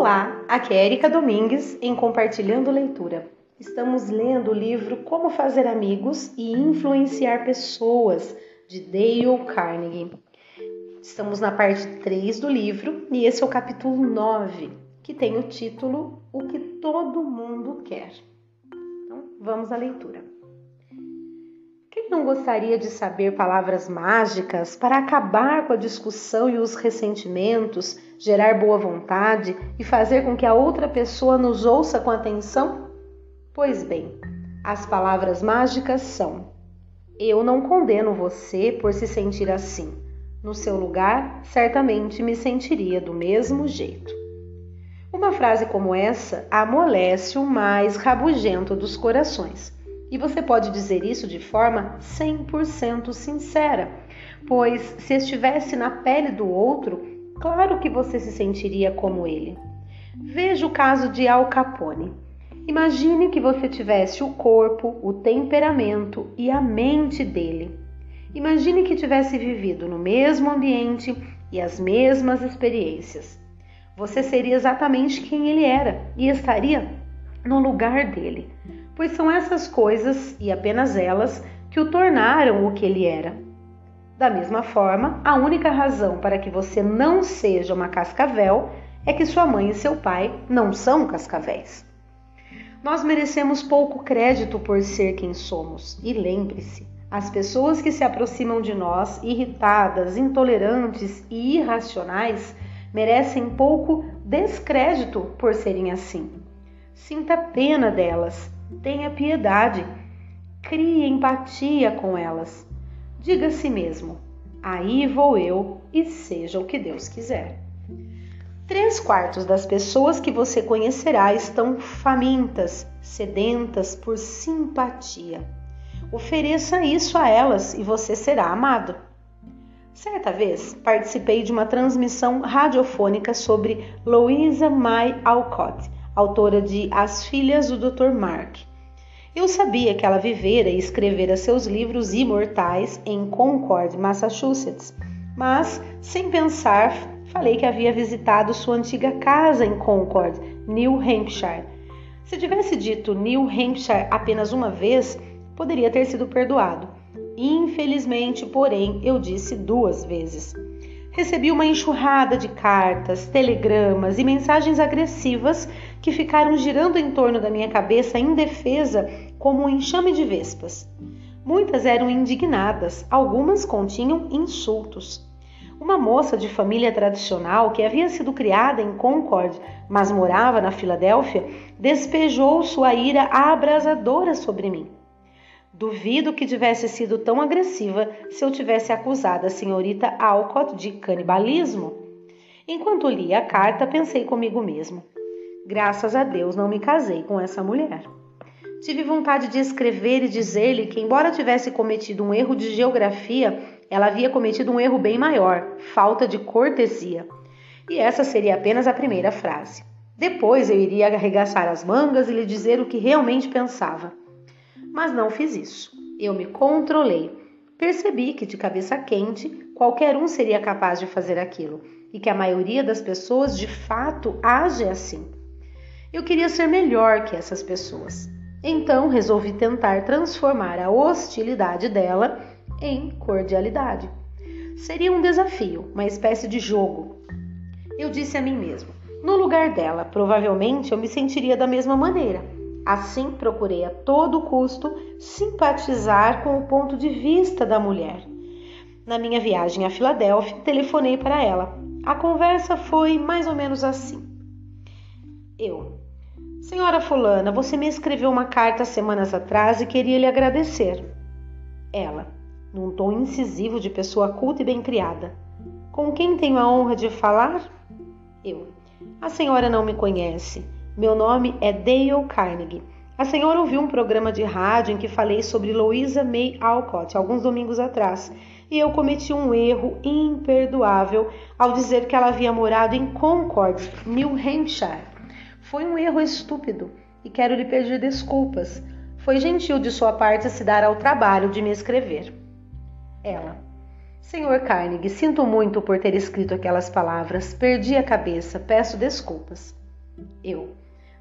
Olá, aqui é Erika Domingues em Compartilhando Leitura. Estamos lendo o livro Como Fazer Amigos e Influenciar Pessoas, de Dale Carnegie. Estamos na parte 3 do livro e esse é o capítulo 9, que tem o título O que todo mundo quer. Então, vamos à leitura. Não gostaria de saber palavras mágicas para acabar com a discussão e os ressentimentos, gerar boa vontade e fazer com que a outra pessoa nos ouça com atenção? Pois bem, as palavras mágicas são: Eu não condeno você por se sentir assim. No seu lugar, certamente me sentiria do mesmo jeito. Uma frase como essa amolece o mais rabugento dos corações e você pode dizer isso de forma 100% sincera, pois se estivesse na pele do outro, claro que você se sentiria como ele. Veja o caso de Al Capone. Imagine que você tivesse o corpo, o temperamento e a mente dele. Imagine que tivesse vivido no mesmo ambiente e as mesmas experiências. Você seria exatamente quem ele era e estaria no lugar dele pois são essas coisas, e apenas elas, que o tornaram o que ele era. Da mesma forma, a única razão para que você não seja uma cascavel é que sua mãe e seu pai não são cascavéis. Nós merecemos pouco crédito por ser quem somos, e lembre-se, as pessoas que se aproximam de nós irritadas, intolerantes e irracionais merecem pouco descrédito por serem assim. Sinta pena delas Tenha piedade, crie empatia com elas. Diga a si mesmo: aí vou eu e seja o que Deus quiser. Três quartos das pessoas que você conhecerá estão famintas, sedentas por simpatia. Ofereça isso a elas e você será amado. Certa vez participei de uma transmissão radiofônica sobre Louisa May Alcott, autora de As Filhas do Dr. Mark. Eu sabia que ela vivera e escrevera seus livros imortais em Concord, Massachusetts, mas, sem pensar, falei que havia visitado sua antiga casa em Concord, New Hampshire. Se tivesse dito New Hampshire apenas uma vez, poderia ter sido perdoado. Infelizmente, porém, eu disse duas vezes. Recebi uma enxurrada de cartas, telegramas e mensagens agressivas que ficaram girando em torno da minha cabeça indefesa como um enxame de vespas. Muitas eram indignadas, algumas continham insultos. Uma moça de família tradicional que havia sido criada em Concord, mas morava na Filadélfia, despejou sua ira abrasadora sobre mim. Duvido que tivesse sido tão agressiva se eu tivesse acusado a senhorita Alcott de canibalismo. Enquanto lia a carta, pensei comigo mesmo: Graças a Deus não me casei com essa mulher. Tive vontade de escrever e dizer-lhe que, embora tivesse cometido um erro de geografia, ela havia cometido um erro bem maior falta de cortesia. E essa seria apenas a primeira frase. Depois eu iria arregaçar as mangas e lhe dizer o que realmente pensava. Mas não fiz isso. Eu me controlei. Percebi que, de cabeça quente, qualquer um seria capaz de fazer aquilo e que a maioria das pessoas de fato age assim. Eu queria ser melhor que essas pessoas. Então resolvi tentar transformar a hostilidade dela em cordialidade. Seria um desafio, uma espécie de jogo. Eu disse a mim mesmo: no lugar dela, provavelmente eu me sentiria da mesma maneira. Assim, procurei a todo custo simpatizar com o ponto de vista da mulher. Na minha viagem à Filadélfia, telefonei para ela. A conversa foi mais ou menos assim. Eu, Senhora Fulana, você me escreveu uma carta semanas atrás e queria lhe agradecer. Ela, num tom incisivo de pessoa culta e bem criada. Com quem tenho a honra de falar? Eu. A senhora não me conhece. Meu nome é Dale Carnegie. A senhora ouviu um programa de rádio em que falei sobre Louisa May Alcott alguns domingos atrás e eu cometi um erro imperdoável ao dizer que ela havia morado em Concord, New Hampshire. Foi um erro estúpido e quero lhe pedir desculpas. Foi gentil de sua parte se dar ao trabalho de me escrever. Ela. Senhor Carnegie, sinto muito por ter escrito aquelas palavras. Perdi a cabeça, peço desculpas. Eu.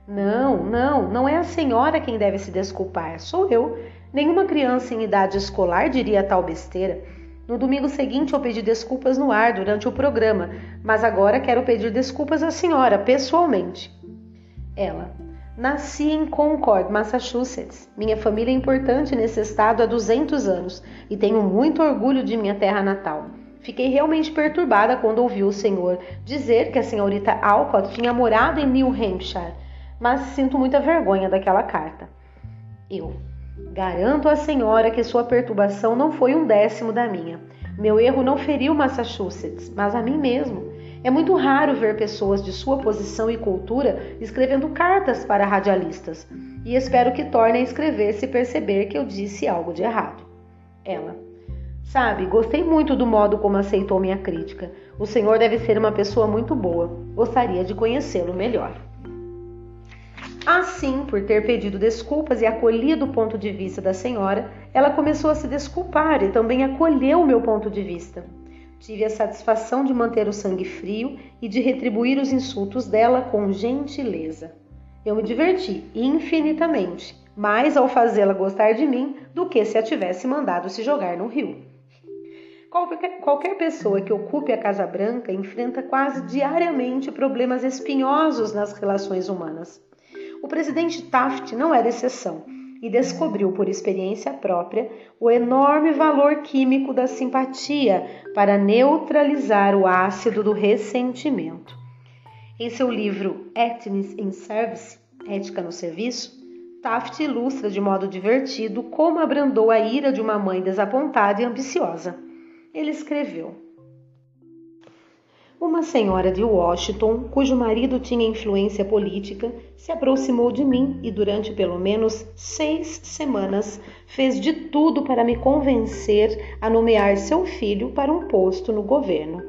Não, não, não é a senhora quem deve se desculpar, sou eu. Nenhuma criança em idade escolar diria tal besteira. No domingo seguinte eu pedi desculpas no ar durante o programa, mas agora quero pedir desculpas à senhora pessoalmente. Ela. Nasci em Concord, Massachusetts. Minha família é importante nesse estado há 200 anos e tenho muito orgulho de minha terra natal. Fiquei realmente perturbada quando ouvi o senhor dizer que a senhorita Alcott tinha morado em New Hampshire, mas sinto muita vergonha daquela carta. Eu garanto à senhora que sua perturbação não foi um décimo da minha. Meu erro não feriu Massachusetts, mas a mim mesmo. É muito raro ver pessoas de sua posição e cultura escrevendo cartas para radialistas, e espero que torne a escrever se perceber que eu disse algo de errado. Ela. Sabe, gostei muito do modo como aceitou minha crítica. O senhor deve ser uma pessoa muito boa. Gostaria de conhecê-lo melhor. Assim, por ter pedido desculpas e acolhido o ponto de vista da senhora, ela começou a se desculpar e também acolheu o meu ponto de vista. Tive a satisfação de manter o sangue frio e de retribuir os insultos dela com gentileza. Eu me diverti infinitamente, mais ao fazê-la gostar de mim do que se a tivesse mandado se jogar no rio. Qualquer, pessoa que ocupe a Casa Branca enfrenta quase diariamente problemas espinhosos nas relações humanas. O presidente Taft não era exceção e descobriu por experiência própria o enorme valor químico da simpatia para neutralizar o ácido do ressentimento. Em seu livro Ethics in Service, Ética no Serviço, Taft ilustra de modo divertido como abrandou a ira de uma mãe desapontada e ambiciosa. Ele escreveu: uma senhora de Washington, cujo marido tinha influência política, se aproximou de mim e, durante pelo menos seis semanas, fez de tudo para me convencer a nomear seu filho para um posto no governo.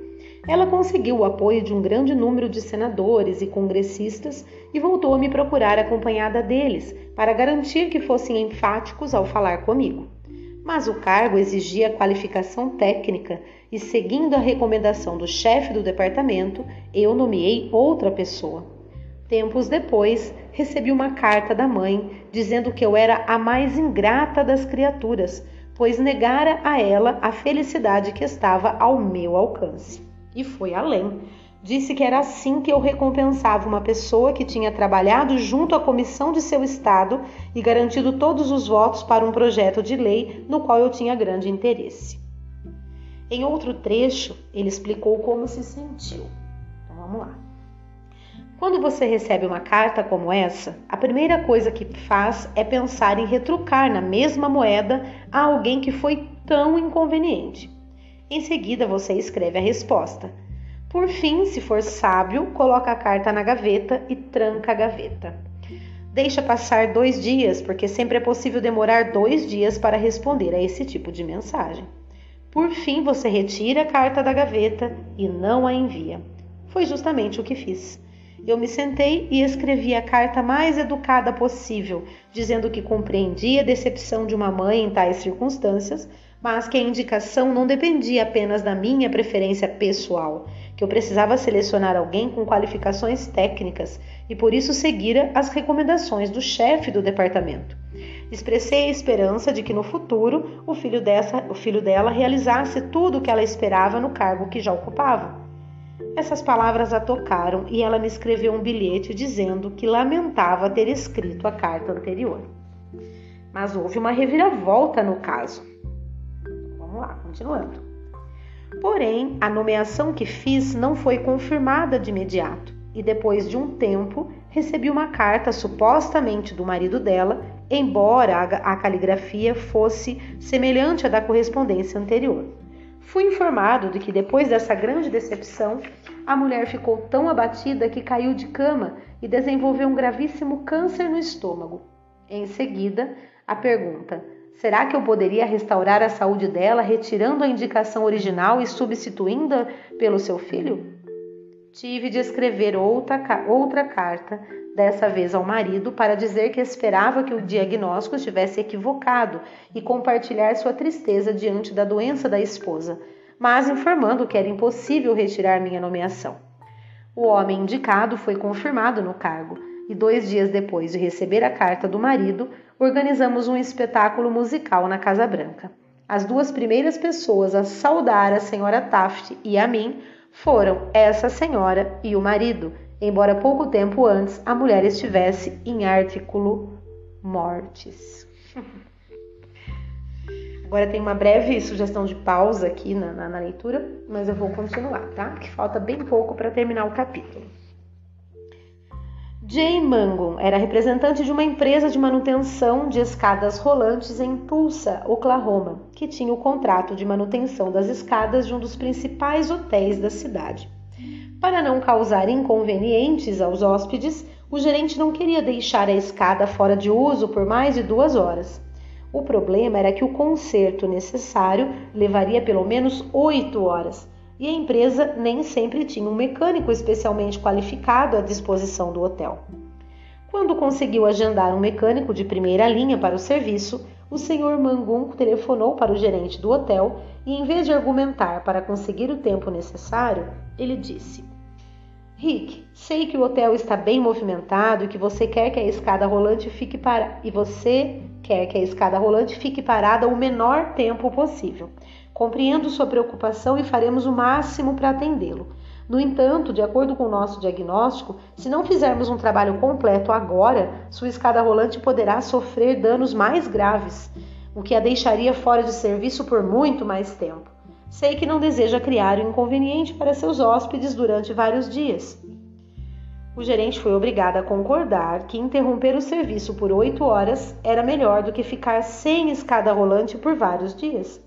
Ela conseguiu o apoio de um grande número de senadores e congressistas e voltou a me procurar acompanhada deles, para garantir que fossem enfáticos ao falar comigo mas o cargo exigia qualificação técnica e, seguindo a recomendação do chefe do departamento, eu nomeei outra pessoa. Tempos depois, recebi uma carta da mãe dizendo que eu era a mais ingrata das criaturas, pois negara a ela a felicidade que estava ao meu alcance. E foi além Disse que era assim que eu recompensava uma pessoa que tinha trabalhado junto à comissão de seu estado e garantido todos os votos para um projeto de lei no qual eu tinha grande interesse. Em outro trecho, ele explicou como se sentiu. Então vamos lá. Quando você recebe uma carta como essa, a primeira coisa que faz é pensar em retrucar na mesma moeda a alguém que foi tão inconveniente. Em seguida, você escreve a resposta por fim, se for sábio, coloca a carta na gaveta e tranca a gaveta. Deixa passar dois dias, porque sempre é possível demorar dois dias para responder a esse tipo de mensagem. Por fim, você retira a carta da gaveta e não a envia. Foi justamente o que fiz. Eu me sentei e escrevi a carta mais educada possível, dizendo que compreendia a decepção de uma mãe em tais circunstâncias, mas que a indicação não dependia apenas da minha preferência pessoal que eu precisava selecionar alguém com qualificações técnicas e por isso seguira as recomendações do chefe do departamento. Expressei a esperança de que no futuro o filho, dessa, o filho dela realizasse tudo o que ela esperava no cargo que já ocupava. Essas palavras a tocaram e ela me escreveu um bilhete dizendo que lamentava ter escrito a carta anterior. Mas houve uma reviravolta no caso. Vamos lá, continuando. Porém, a nomeação que fiz não foi confirmada de imediato, e depois de um tempo recebi uma carta supostamente do marido dela, embora a caligrafia fosse semelhante à da correspondência anterior. Fui informado de que depois dessa grande decepção, a mulher ficou tão abatida que caiu de cama e desenvolveu um gravíssimo câncer no estômago. Em seguida, a pergunta: Será que eu poderia restaurar a saúde dela retirando a indicação original e substituindo-a pelo seu filho? Tive de escrever outra, outra carta, dessa vez ao marido, para dizer que esperava que o diagnóstico estivesse equivocado e compartilhar sua tristeza diante da doença da esposa, mas informando que era impossível retirar minha nomeação. O homem indicado foi confirmado no cargo e dois dias depois de receber a carta do marido, organizamos um espetáculo musical na Casa Branca. As duas primeiras pessoas a saudar a senhora Taft e a mim foram essa senhora e o marido, embora pouco tempo antes a mulher estivesse em artículo mortis. Agora tem uma breve sugestão de pausa aqui na, na, na leitura, mas eu vou continuar, tá? Que falta bem pouco para terminar o capítulo. Jay Mangon era representante de uma empresa de manutenção de escadas rolantes em Tulsa, Oklahoma, que tinha o contrato de manutenção das escadas de um dos principais hotéis da cidade. Para não causar inconvenientes aos hóspedes, o gerente não queria deixar a escada fora de uso por mais de duas horas. O problema era que o conserto necessário levaria pelo menos oito horas e a empresa nem sempre tinha um mecânico especialmente qualificado à disposição do hotel. Quando conseguiu agendar um mecânico de primeira linha para o serviço, o senhor Mangum telefonou para o gerente do hotel e, em vez de argumentar para conseguir o tempo necessário, ele disse: Rick, sei que o hotel está bem movimentado e que você quer que a escada rolante fique para e você quer que a escada rolante fique parada o menor tempo possível. Compreendo sua preocupação e faremos o máximo para atendê-lo. No entanto, de acordo com o nosso diagnóstico, se não fizermos um trabalho completo agora, sua escada rolante poderá sofrer danos mais graves, o que a deixaria fora de serviço por muito mais tempo. Sei que não deseja criar um inconveniente para seus hóspedes durante vários dias. O gerente foi obrigado a concordar que interromper o serviço por oito horas era melhor do que ficar sem escada rolante por vários dias.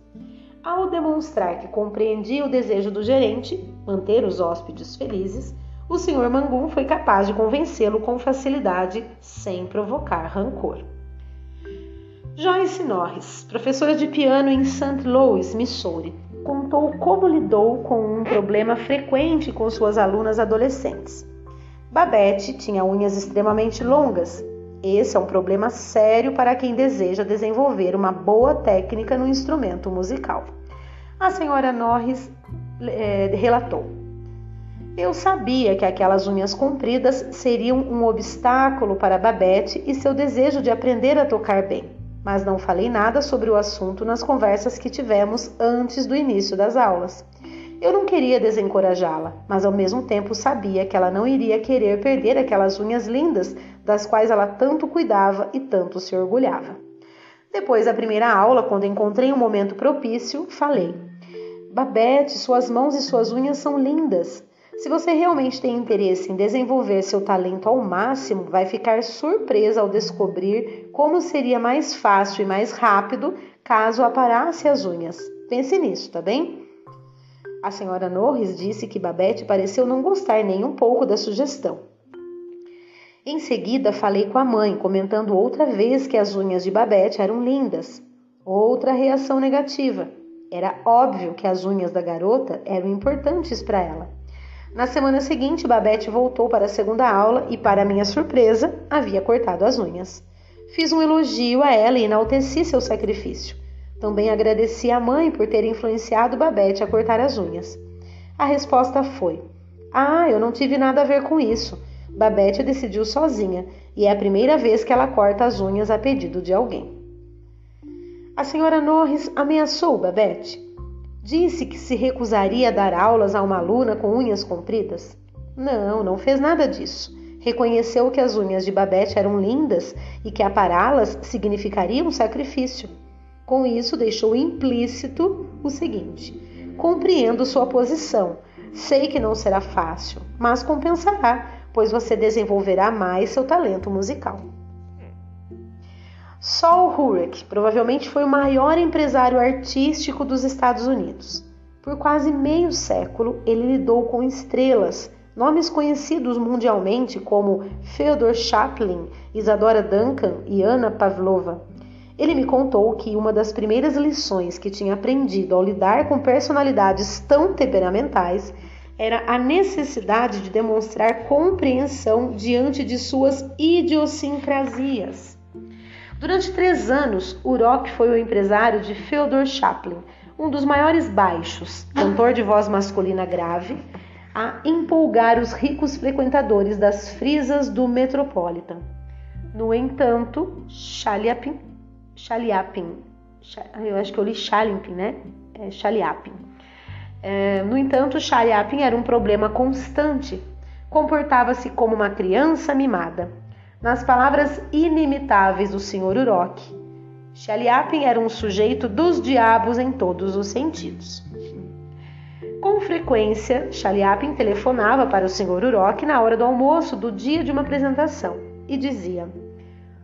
Ao demonstrar que compreendia o desejo do gerente, manter os hóspedes felizes, o Sr. Mangum foi capaz de convencê-lo com facilidade, sem provocar rancor. Joyce Norris, professora de piano em St. Louis, Missouri, contou como lidou com um problema frequente com suas alunas adolescentes. Babette tinha unhas extremamente longas. Esse é um problema sério para quem deseja desenvolver uma boa técnica no instrumento musical. A senhora Norris é, relatou: Eu sabia que aquelas unhas compridas seriam um obstáculo para Babette e seu desejo de aprender a tocar bem, mas não falei nada sobre o assunto nas conversas que tivemos antes do início das aulas. Eu não queria desencorajá-la, mas ao mesmo tempo sabia que ela não iria querer perder aquelas unhas lindas das quais ela tanto cuidava e tanto se orgulhava. Depois da primeira aula, quando encontrei um momento propício, falei: Babette, suas mãos e suas unhas são lindas. Se você realmente tem interesse em desenvolver seu talento ao máximo, vai ficar surpresa ao descobrir como seria mais fácil e mais rápido caso aparasse as unhas. Pense nisso, tá bem? A senhora Norris disse que Babette pareceu não gostar nem um pouco da sugestão. Em seguida, falei com a mãe, comentando outra vez que as unhas de Babette eram lindas. Outra reação negativa. Era óbvio que as unhas da garota eram importantes para ela. Na semana seguinte, Babette voltou para a segunda aula e, para minha surpresa, havia cortado as unhas. Fiz um elogio a ela e enalteci seu sacrifício. Também agradeci à mãe por ter influenciado Babette a cortar as unhas. A resposta foi: Ah, eu não tive nada a ver com isso. Babette decidiu sozinha e é a primeira vez que ela corta as unhas a pedido de alguém. A senhora Norris ameaçou Babette. Disse que se recusaria a dar aulas a uma aluna com unhas compridas. Não, não fez nada disso. Reconheceu que as unhas de Babette eram lindas e que apará-las significaria um sacrifício. Com isso, deixou implícito o seguinte: compreendo sua posição. Sei que não será fácil, mas compensará, pois você desenvolverá mais seu talento musical. Saul Hurek provavelmente foi o maior empresário artístico dos Estados Unidos. Por quase meio século, ele lidou com estrelas, nomes conhecidos mundialmente como Theodore Chaplin, Isadora Duncan e Anna Pavlova. Ele me contou que uma das primeiras lições que tinha aprendido ao lidar com personalidades tão temperamentais era a necessidade de demonstrar compreensão diante de suas idiosincrasias. Durante três anos, Urok foi o empresário de Fyodor Chaplin, um dos maiores baixos, cantor de voz masculina grave, a empolgar os ricos frequentadores das frisas do Metropolitan. No entanto, Chaliapin, Chaliapin, eu acho que eu li Chaliapin, né? É, Chaliapin. É, no entanto, Chaliapin era um problema constante. Comportava-se como uma criança mimada. Nas palavras inimitáveis do Sr. Urok, Chaliapin era um sujeito dos diabos em todos os sentidos. Com frequência, Chaliapin telefonava para o Sr. Urok na hora do almoço do dia de uma apresentação e dizia: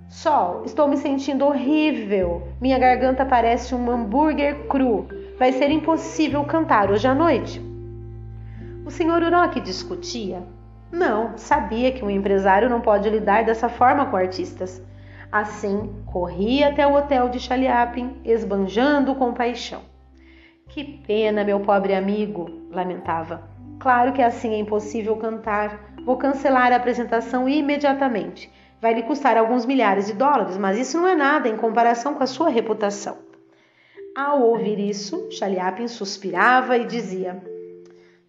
Sol, estou me sentindo horrível. Minha garganta parece um hambúrguer cru. Vai ser impossível cantar hoje à noite. O Sr. Urok discutia. Não, sabia que um empresário não pode lidar dessa forma com artistas. Assim, corria até o hotel de Chaliapin, esbanjando com paixão. Que pena, meu pobre amigo, lamentava. Claro que assim é impossível cantar. Vou cancelar a apresentação imediatamente. Vai lhe custar alguns milhares de dólares, mas isso não é nada em comparação com a sua reputação. Ao ouvir isso, Chaliapin suspirava e dizia: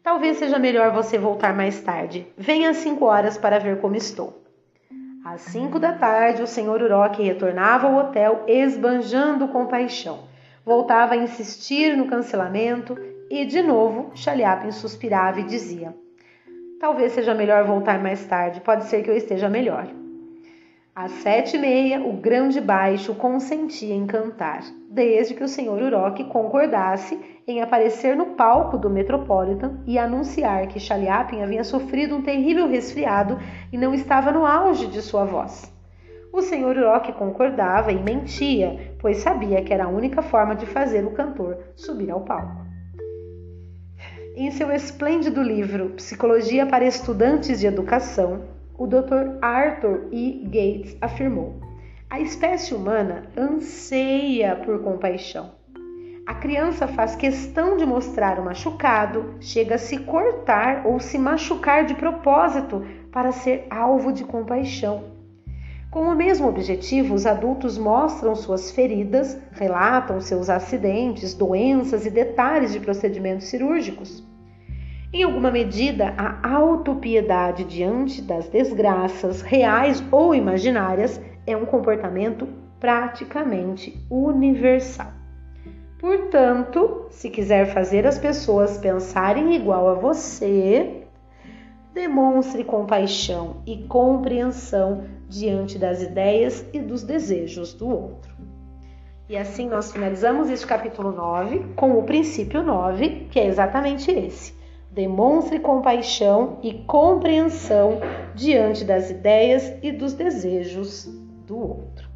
Talvez seja melhor você voltar mais tarde. Venha às cinco horas para ver como estou. Às cinco da tarde, o senhor Uroque retornava ao hotel esbanjando com paixão. Voltava a insistir no cancelamento e, de novo, Chaliapin suspirava e dizia: Talvez seja melhor voltar mais tarde, pode ser que eu esteja melhor. Às sete e meia, o grande baixo consentia em cantar, desde que o senhor Uroque concordasse em aparecer no palco do Metropolitan e anunciar que Chaliapin havia sofrido um terrível resfriado e não estava no auge de sua voz. O senhor Uroque concordava e mentia, pois sabia que era a única forma de fazer o cantor subir ao palco. Em seu esplêndido livro Psicologia para Estudantes de Educação, o Dr. Arthur E. Gates afirmou: a espécie humana anseia por compaixão. A criança faz questão de mostrar o machucado, chega a se cortar ou se machucar de propósito para ser alvo de compaixão. Com o mesmo objetivo, os adultos mostram suas feridas, relatam seus acidentes, doenças e detalhes de procedimentos cirúrgicos. Em alguma medida, a autopiedade diante das desgraças reais ou imaginárias é um comportamento praticamente universal. Portanto, se quiser fazer as pessoas pensarem igual a você, demonstre compaixão e compreensão diante das ideias e dos desejos do outro. E assim nós finalizamos este capítulo 9 com o princípio 9, que é exatamente esse Demonstre compaixão e compreensão diante das ideias e dos desejos do outro.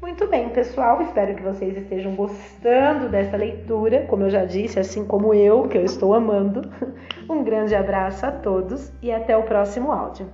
Muito bem, pessoal, espero que vocês estejam gostando dessa leitura, como eu já disse, assim como eu, que eu estou amando. Um grande abraço a todos e até o próximo áudio.